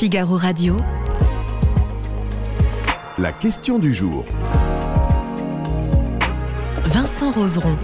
Figaro Radio. La question du jour. Vincent Roseron.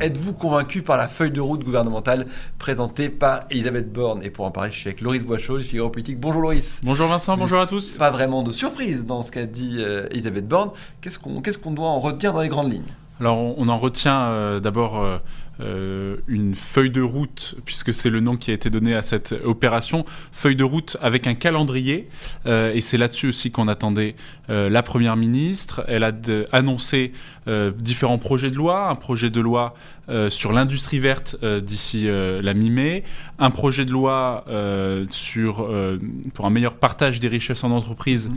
Êtes-vous convaincu par la feuille de route gouvernementale présentée par Elisabeth Borne Et pour en parler, je suis avec Loris Boischaud du Figaro Politique. Bonjour Loris. Bonjour Vincent, bonjour à tous. Pas vraiment de surprise dans ce qu'a dit euh, Elisabeth Borne. Qu'est-ce qu'on qu'est-ce qu'on doit en retenir dans les grandes lignes? Alors on, on en retient euh, d'abord euh, euh, une feuille de route, puisque c'est le nom qui a été donné à cette opération, feuille de route avec un calendrier, euh, et c'est là-dessus aussi qu'on attendait euh, la Première ministre. Elle a de- annoncé différents projets de loi, un projet de loi sur l'industrie verte d'ici la mi-mai, un projet de loi sur, pour un meilleur partage des richesses en entreprise,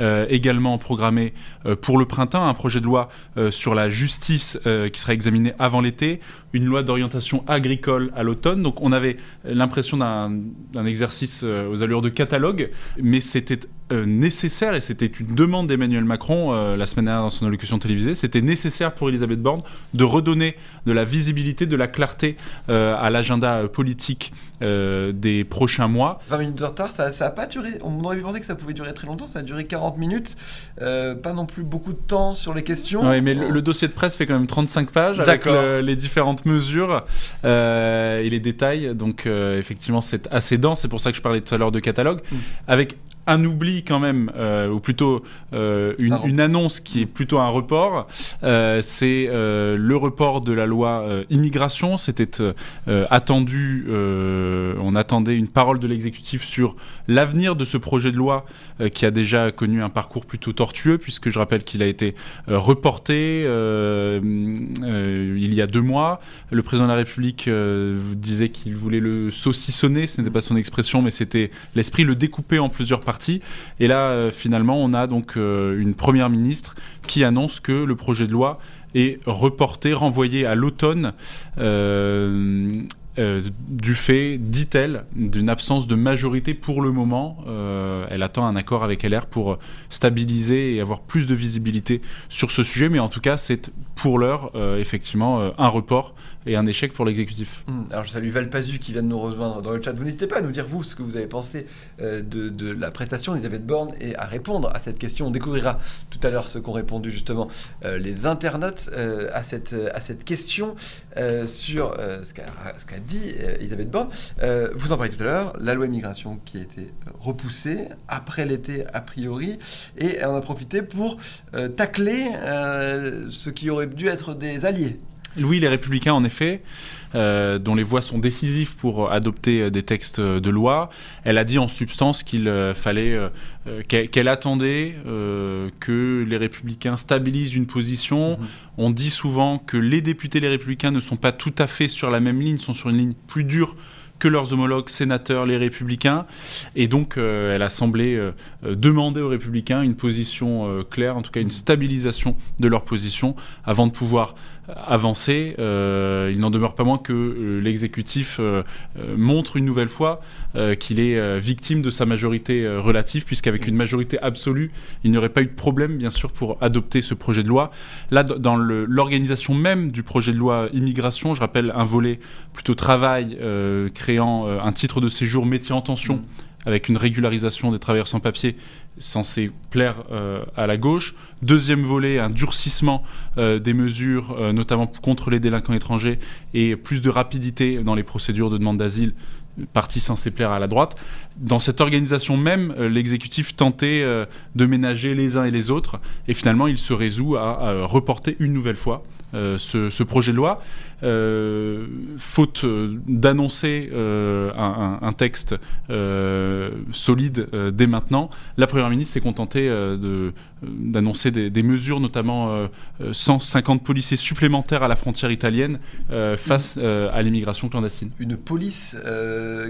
euh, également programmé pour le printemps, un projet de loi sur la justice qui sera examiné avant l'été, une loi d'orientation agricole à l'automne. Donc on avait l'impression d'un exercice euh, aux allures de catalogue, mais c'était euh, nécessaire et c'était une demande d'Emmanuel Macron euh, la semaine dernière dans son allocution télévisée. C'était nécessaire pour Elisabeth Borne de redonner de la visibilité, de la clarté euh, à l'agenda politique des prochains mois. 20 minutes de retard, ça n'a pas duré. On aurait pu penser que ça pouvait durer très longtemps. Ça a duré 40 minutes. Pas non plus beaucoup de temps sur les questions. Oui, mais le, le dossier de presse fait quand même 35 pages avec le- les différentes mesures et les détails. Donc, effectivement, c'est assez dense. C'est pour ça que je parlais tout à l'heure de catalogue. Mm. Avec un oubli quand même, euh, ou plutôt euh, une, Un une annonce qui est plutôt un report. Euh, c'est le report de la loi immigration. C'était attendu, on attendait une parole de l'exécutif sur l'avenir de ce projet de loi qui a déjà connu un parcours plutôt tortueux, puisque je rappelle qu'il a été reporté il y a deux mois. Le président de la République disait qu'il voulait le saucissonner, ce n'était pas son expression, mais c'était l'esprit, le découper en plusieurs parties. Et là, euh, finalement, on a donc euh, une première ministre qui annonce que le projet de loi est reporté, renvoyé à l'automne. euh, du fait, dit-elle, d'une absence de majorité pour le moment. Elle attend un accord avec LR pour stabiliser et avoir plus de visibilité sur ce sujet, mais en tout cas, c'est pour l'heure, effectivement, un report et un échec pour l'exécutif. Hum, Alors je salue Valpazu qui vient de nous rejoindre dans le chat. Vous n'hésitez pas à nous dire vous ce que vous avez pensé euh, de, la prestation d'Elisabeth Borne et à répondre à cette question. On découvrira tout à l'heure ce qu'ont répondu justement euh, les internautes euh, à, cette, à cette question sur ce qu'a dit Elisabeth Borne. Vous en parlez tout à l'heure, la loi immigration qui a été repoussée après l'été a priori et en a profité pour tacler ce qui aurait dû être des alliés. Oui, les républicains, en effet, euh, dont les voix sont décisives pour adopter euh, des textes euh, de loi, elle a dit en substance qu'il euh, fallait, euh, qu'elle attendait que les républicains stabilisent une position. Mhm. On dit souvent que les députés, les républicains, ne sont pas tout à fait sur la même ligne, sont sur une ligne plus dure que leurs homologues sénateurs, les républicains. Et donc, euh, elle a semblé euh, demander aux républicains une position euh, claire, en tout cas une stabilisation de leur position, avant de pouvoir avancer. Euh, il n'en demeure pas moins que euh, l'exécutif euh, montre une nouvelle fois qu'il est victime de sa majorité relative, puisqu'avec une majorité absolue, il n'y aurait pas eu de problème, bien sûr, pour adopter ce projet de loi. Là, dans l'organisation même du projet de loi immigration, je rappelle un volet plutôt travail, créant un titre de séjour métier en tension, Mm. Avec une régularisation des travailleurs sans papier censé plaire euh, à la gauche. Deuxième volet, un durcissement euh, des mesures, euh, notamment contre les délinquants étrangers, et plus de rapidité dans les procédures de demande d'asile, partie censée plaire à la droite. Dans cette organisation même, l'exécutif tentait de ménager les uns et les autres, et finalement il se résout à reporter une nouvelle fois euh, ce, ce projet de loi, euh, faute euh, d'annoncer euh, un, texte solide dès maintenant. La Première ministre s'est contentée de- d'annoncer des, des mesures, notamment euh, euh, 150 policiers supplémentaires à la frontière italienne face à l'immigration clandestine. une police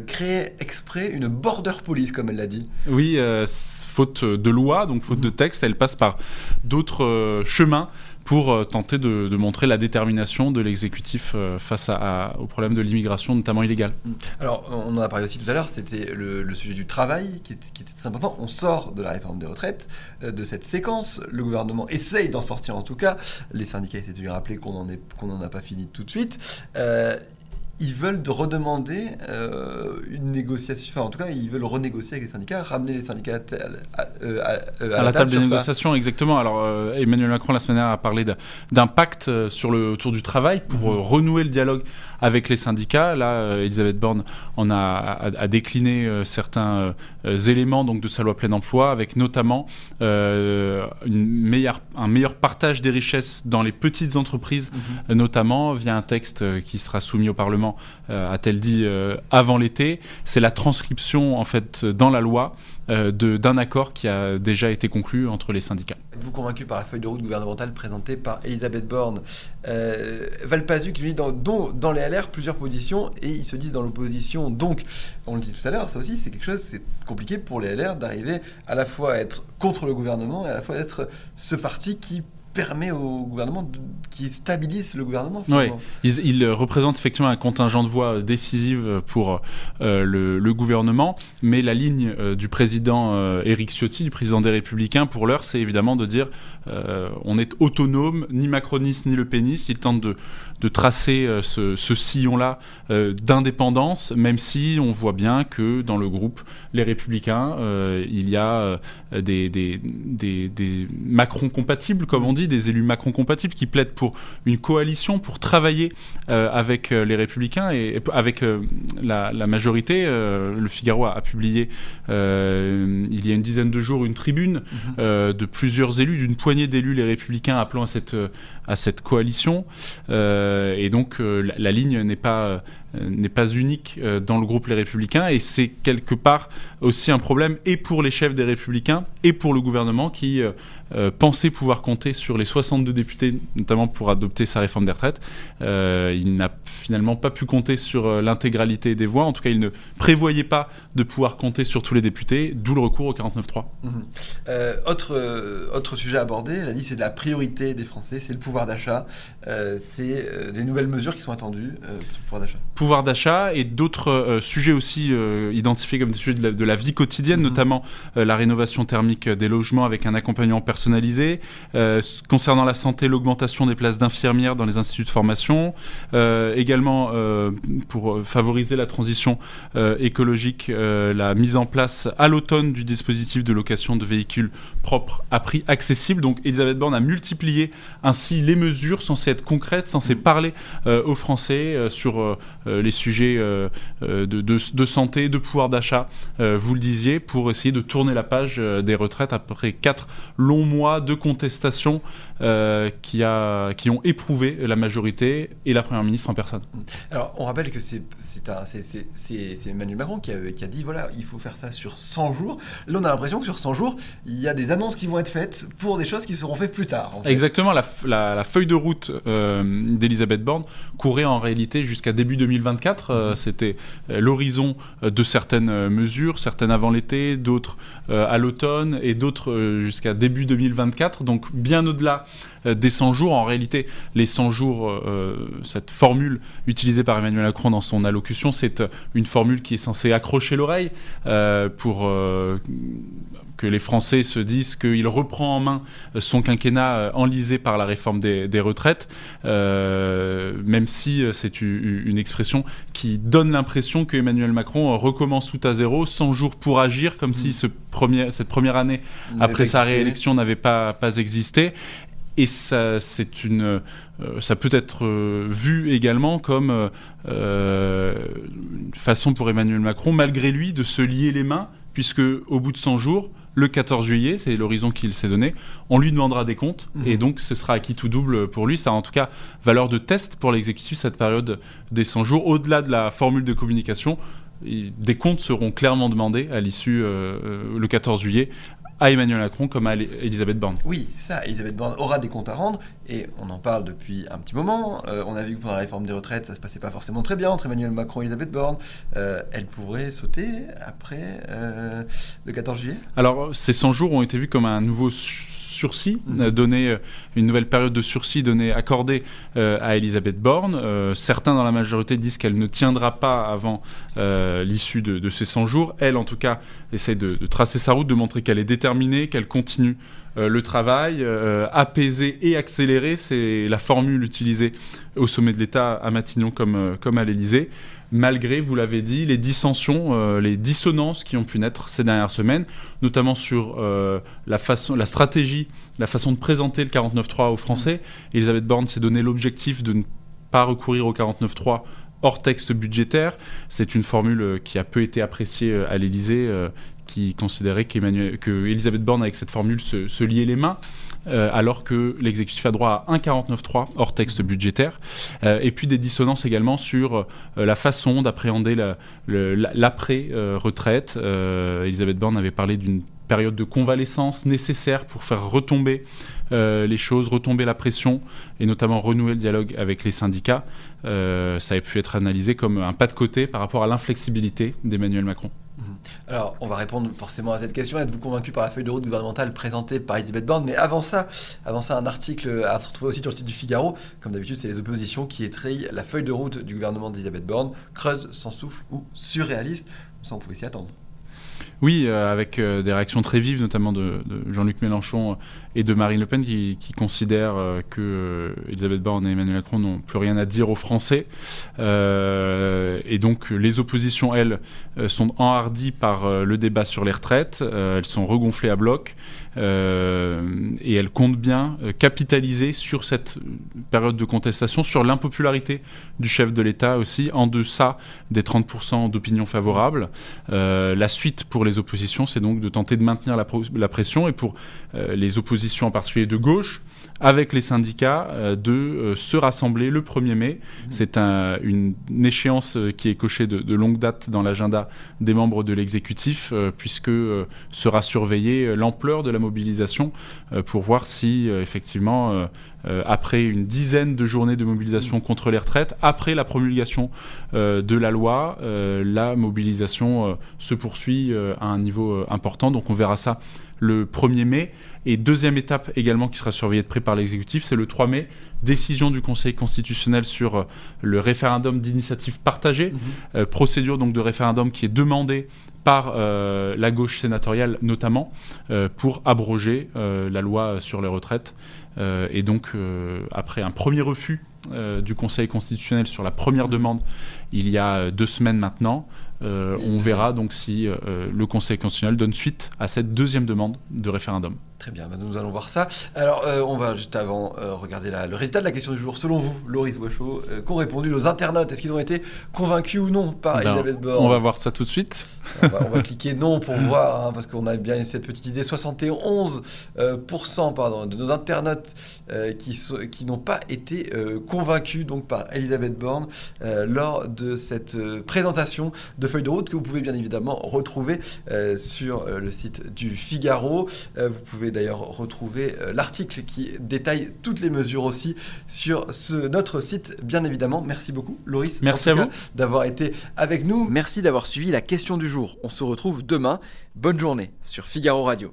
créée exprès, une border police comme elle l'a dit. Oui, faute de loi, donc faute de texte, elle passe par d'autres chemins pour euh, tenter de, de montrer la détermination de l'exécutif euh, face à, à- au problème de l'immigration, notamment illégale. Alors on en a parlé aussi tout à l'heure, c'était le, sujet du travail qui était, très important. On sort de la réforme des retraites, euh, de cette séquence. Le gouvernement essaye d'en sortir en tout cas. Les syndicats étaient tenus à rappeler qu'on n'en a pas fini tout de suite. Ils veulent de redemander euh, une négociation, enfin en tout cas ils veulent renégocier avec les syndicats, ramener les syndicats à, à- euh, à- à à la table des ça. négociations, exactement. Alors, euh, Emmanuel Macron, la semaine dernière, a parlé d'un- pacte euh, sur le, autour du travail pour Mhm. euh, renouer le dialogue avec les syndicats. Là, euh, Elisabeth Borne en a, a, a décliné euh, certains euh, éléments donc, de sa loi plein emploi, avec notamment euh, une meilleure, un meilleur partage des richesses dans les petites entreprises, Mhm. euh, notamment via un texte qui sera soumis au Parlement, euh, a-t-elle dit, euh, avant l'été. C'est la transcription, en fait, dans la loi euh, de- d'un accord qui a déjà été conclu entre les syndicats. Êtes-vous convaincu par la feuille de route gouvernementale présentée par Elisabeth Borne euh, Valpazuc lui dans, dont- dans les Plusieurs positions et ils se disent dans l'opposition. Donc, on le dit tout à l'heure, ça aussi c'est quelque chose, c'est compliqué pour les LR d'arriver à la fois à être contre le gouvernement et à la fois d'être ce parti qui permet au gouvernement, de- qui stabilise le gouvernement. Ils, ils représentent effectivement un contingent de voix décisive pour euh, le, le gouvernement, mais la ligne euh, du président euh, Éric Ciotti, du président des Républicains, pour l'heure, c'est évidemment de dire euh, on est autonome, ni macroniste ni le péniste. Il tente de, de tracer ce, ce sillon-là d'indépendance, même si on voit bien que dans le groupe Les Républicains, il y a des, des, des, des Macron compatibles, comme on dit, des élus Macron compatibles qui plaident pour une coalition, pour travailler euh, avec euh, les Républicains et, avec euh, la, la majorité. Le Figaro a, publié il y a une dizaine de jours une tribune euh, de plusieurs élus, d'une poignée d'élus les Républicains appelant à cette, à cette coalition. Et donc la, la ligne n'est pas n'est pas unique dans le groupe Les Républicains et c'est quelque part aussi un problème et pour les chefs des Républicains et pour le gouvernement qui euh, pensait pouvoir compter sur les 62 députés, notamment pour adopter sa réforme des retraites. Euh, il n'a finalement pas pu compter sur euh, l'intégralité des voix. En tout cas, il ne prévoyait pas de pouvoir compter sur tous les députés, d'où le recours au 49-3. Mhm. Euh, autre, autre sujet abordé, elle a dit c'est de la priorité des Français, c'est le pouvoir d'achat, c'est des nouvelles mesures qui sont attendues le pouvoir d'achat. pouvoir d'achat et d'autres sujets aussi identifiés comme des sujets de la, de la vie quotidienne, Mhm. notamment la rénovation thermique des logements avec un accompagnement Euh, concernant la santé, l'augmentation des places d'infirmières dans les instituts de formation. Euh, également, euh, pour favoriser la transition écologique, la mise en place à l'automne du dispositif de location de véhicules propres à prix accessible. Donc Elisabeth Borne a multiplié ainsi les mesures censées être concrètes, censées parler aux Français sur les sujets de, de- santé, de pouvoir d'achat, vous le disiez, pour essayer de tourner la page des retraites après quatre longs mois de contestation euh, qui, a, qui ont éprouvé la majorité et la Première ministre en personne. Alors, on rappelle que c'est Emmanuel Macron qui a, qui a dit voilà, il faut faire ça sur 100 jours. Là, on a l'impression que sur 100 jours, il y a des annonces qui vont être faites pour des choses qui seront faites plus tard. en fait. Exactement, la, la- la feuille de route euh, d'Elisabeth Borne courait en réalité jusqu'à début 2024. Euh, C'était euh, l'horizon de certaines mesures, certaines avant l'été, d'autres à l'automne et d'autres jusqu'à début 2024. Donc bien au-delà euh, des 100 jours. En réalité, les 100 jours, euh, cette formule utilisée par Emmanuel Macron dans son allocution, c'est euh, une formule qui est censée accrocher l'oreille euh, pour euh, que les Français se disent qu'il reprend en main son quinquennat euh, enlisé par la réforme des, des retraites, euh, même si euh, c'est une expression qui donne l'impression que Emmanuel Macron euh, recommence tout à zéro, 100 jours pour agir, comme si ce premier, cette première année après sa réélection n'avait pas, pas existé. Et ça, c'est une, euh, ça peut être euh, vu également comme euh, euh, une façon pour Emmanuel Macron, malgré lui, de se lier les mains, puisque au bout de 100 jours, le 14 juillet, c'est l'horizon qu'il s'est donné, on lui demandera des comptes, Mhm. et donc ce sera acquis tout double pour lui. Ça a en tout cas valeur de test pour l'exécutif cette période des 100 jours. Au-delà de la formule de communication, des comptes seront clairement demandés à l'issue euh, euh, le 14 juillet à Emmanuel Macron comme à Elisabeth Borne. Oui, c'est ça. Elisabeth Borne aura des comptes à rendre et on en parle depuis un petit moment. Euh, on a vu que pendant la réforme des retraites, ça se passait pas forcément très bien entre Emmanuel Macron et Elisabeth Borne. Euh, elle pourrait sauter après euh, le 14 juillet? Alors, ces 100 jours ont été vus comme un nouveau sursis, euh, euh, une nouvelle période de sursis donnée, accordée euh, à Elisabeth Borne. Certains dans la majorité disent qu'elle ne tiendra pas avant l'issue de, ces 100 jours. Elle, en tout cas, essaie de, tracer sa route, de montrer qu'elle est déterminée, qu'elle continue le travail, euh, apaiser et accélérer, c'est la formule utilisée au sommet de l'État à Matignon comme, comme à l'Élysée malgré, vous l'avez dit, les dissensions, euh, les dissonances qui ont pu naître ces dernières semaines, notamment sur euh, la, façon, la stratégie, la façon de présenter le 49.3 aux Français. Elisabeth Borne s'est donné l'objectif de ne pas recourir au 49.3 hors texte budgétaire. C'est une formule euh, qui a peu été appréciée à l'Élysée, euh, qui considérait qu'Emmanuel- que Elisabeth Borne, avec cette formule, se, se liait les mains. Euh, alors que l'exécutif a droit à un 49.3 hors texte budgétaire, Euh, et puis des dissonances également sur euh, la façon d'appréhender l'après-retraite. Elisabeth Borne avait parlé d'une période de convalescence nécessaire pour faire retomber les choses, retomber la pression et notamment renouer le dialogue avec les syndicats. Ça a pu être analysé comme un pas de côté par rapport à l'inflexibilité d'Emmanuel Macron. Alors, on va répondre forcément à cette question. Êtes-vous convaincu par la feuille de route gouvernementale présentée par Elisabeth Borne? Mais avant ça, avant ça, un article à retrouver aussi sur le site du Figaro. Comme d'habitude, c'est les oppositions qui étrayent la feuille de route du gouvernement d'Elisabeth Borne. Creuse, sans souffle ou surréaliste? Ça, on pouvait s'y attendre. Oui, euh, avec euh, des réactions très vives, notamment de Jean-Luc Mélenchon et de Marine Le Pen, qui, qui considèrent euh, que euh, Elisabeth Borne et Emmanuel Macron n'ont plus rien à dire aux Français. Euh, et donc, les oppositions, elles, sont enhardies par le débat sur les retraites. Elles sont regonflées à bloc. Et elles comptent bien capitaliser sur cette période de contestation, sur l'impopularité du chef de l'État aussi, en deçà des 30% d'opinion favorable. La suite pour les oppositions, c'est donc de tenter de maintenir la, la pression et pour les oppositions en particulier de gauche, avec les syndicats, euh, de euh, se rassembler le 1er mai. C'est un- une, une échéance euh, qui est cochée de, de longue date dans l'agenda des membres de l'exécutif, euh, puisque sera surveillée l'ampleur de la mobilisation pour voir si effectivement après une dizaine de journées de mobilisation contre les retraites, après la promulgation euh, de la loi, euh, la mobilisation euh, se poursuit à un niveau important. Donc on verra ça le 1er mai. Et deuxième étape également qui sera surveillée de près par l'exécutif, c'est le 3 mai, décision du Conseil constitutionnel sur euh, le référendum d'initiative partagée, euh, procédure donc de référendum qui est demandée par euh, la gauche sénatoriale notamment euh, pour abroger la loi sur les retraites. Et donc, après un premier refus du Conseil constitutionnel sur la première demande, il y a deux semaines maintenant, on verra donc si euh, le Conseil constitutionnel donne suite à cette deuxième demande de référendum. Très bien, bah, nous allons voir ça. Alors, euh, on va juste avant euh, regarder la- le résultat de la question du jour. Selon vous, Loris Wachot, euh, qu'ont répondu nos internautes? Est-ce qu'ils ont été convaincus ou non par Ben, Elisabeth Borne? on va voir ça tout de suite. on, va, on va cliquer non pour voir, hein, parce qu'on a bien cette petite idée. 71% euh, pourcent, pardon, de nos internautes qui, n'ont pas été convaincus donc, par Elisabeth Borne lors de cette présentation de feuille de route que vous pouvez bien évidemment retrouver sur le site du Figaro. Vous pouvez d'ailleurs retrouver euh, l'article qui détaille toutes les mesures aussi sur ce, notre site, bien évidemment. Merci beaucoup, Loris. Merci à cas, d'avoir été avec nous. Merci d'avoir suivi la question du jour. On se retrouve demain. Bonne journée sur Figaro Radio.